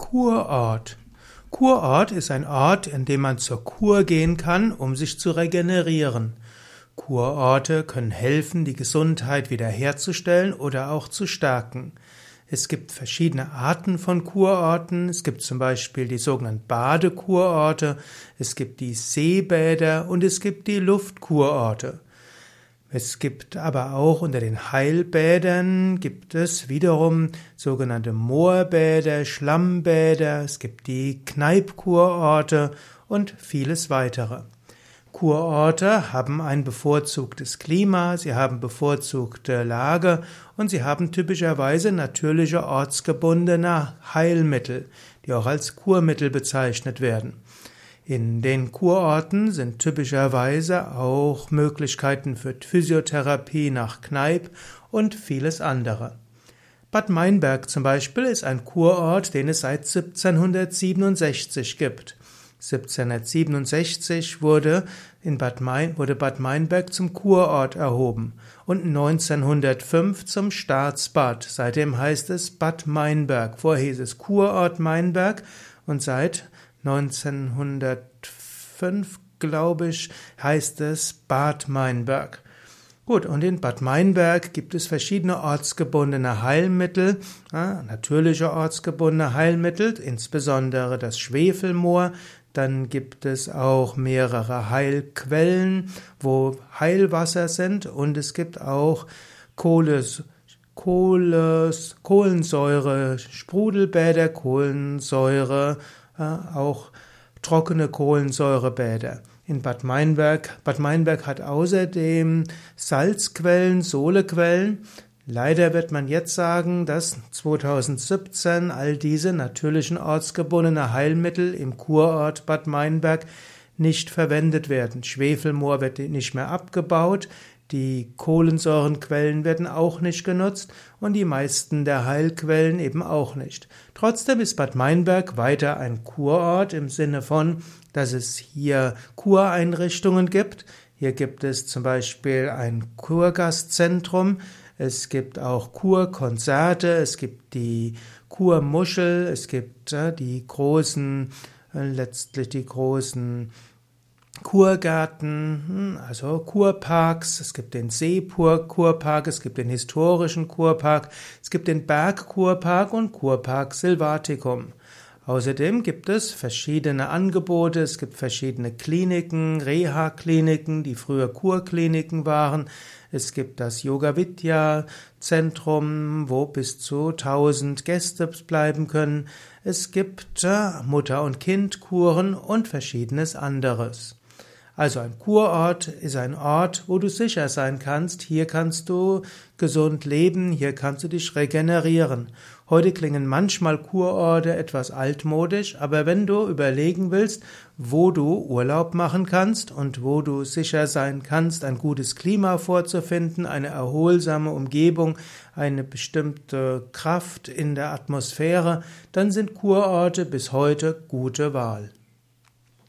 Kurort. Kurort ist ein Ort, in dem man zur Kur gehen kann, um sich zu regenerieren. Kurorte können helfen, die Gesundheit wiederherzustellen oder auch zu stärken. Es gibt verschiedene Arten von Kurorten. Es gibt zum Beispiel die sogenannten Badekurorte, es gibt die Seebäder und es gibt die Luftkurorte. Es gibt aber auch unter den Heilbädern gibt es wiederum sogenannte Moorbäder, Schlammbäder, es gibt die Kneipkurorte und vieles weitere. Kurorte haben ein bevorzugtes Klima, sie haben bevorzugte Lage und sie haben typischerweise natürliche ortsgebundene Heilmittel, die auch als Kurmittel bezeichnet werden. In den Kurorten sind typischerweise auch Möglichkeiten für Physiotherapie nach Kneipp und vieles andere. Bad Meinberg zum Beispiel ist ein Kurort, den es seit 1767 gibt. 1767 wurde, in Bad Mein, wurde Bad Meinberg zum Kurort erhoben und 1905 zum Staatsbad. Seitdem heißt es Bad Meinberg. Vorher hieß es Kurort Meinberg und seit 1905, glaube ich, heißt es Bad Meinberg. Gut, und in Bad Meinberg gibt es verschiedene ortsgebundene Heilmittel, ja, natürliche ortsgebundene Heilmittel, insbesondere das Schwefelmoor. Dann gibt es auch mehrere Heilquellen, wo Heilwasser sind und es gibt auch Kohles, Kohles, Kohlensäure, Sprudelbäder, Kohlensäure, auch trockene Kohlensäurebäder. In Bad Meinberg. Bad Meinberg hat außerdem Salzquellen, Sohlequellen. Leider wird man jetzt sagen, dass 2017 all diese natürlichen ortsgebundene Heilmittel im Kurort Bad Meinberg nicht verwendet werden. Schwefelmoor wird nicht mehr abgebaut, die Kohlensäurenquellen werden auch nicht genutzt und die meisten der Heilquellen eben auch nicht. Trotzdem ist Bad Meinberg weiter ein Kurort im Sinne von, dass es hier Kureinrichtungen gibt. Hier gibt es zum Beispiel ein Kurgastzentrum. Es gibt auch Kurkonzerte. Es gibt die Kurmuschel. Es gibt äh, die großen, äh, letztlich die großen Kurgärten, hm, also Kurparks, es gibt den Seekurpark, es gibt den historischen Kurpark, es gibt den Bergkurpark und Kurpark Silvaticum. Außerdem gibt es verschiedene Angebote, es gibt verschiedene Kliniken, Reha-Kliniken, die früher Kurkliniken waren. Es gibt das Yoga Vidya Zentrum, wo bis zu 1000 Gäste bleiben können. Es gibt äh, Mutter- und Kindkuren und verschiedenes anderes. Also ein Kurort ist ein Ort, wo du sicher sein kannst, hier kannst du gesund leben, hier kannst du dich regenerieren. Heute klingen manchmal Kurorte etwas altmodisch, aber wenn du überlegen willst, wo du Urlaub machen kannst und wo du sicher sein kannst, ein gutes Klima vorzufinden, eine erholsame Umgebung, eine bestimmte Kraft in der Atmosphäre, dann sind Kurorte bis heute gute Wahl.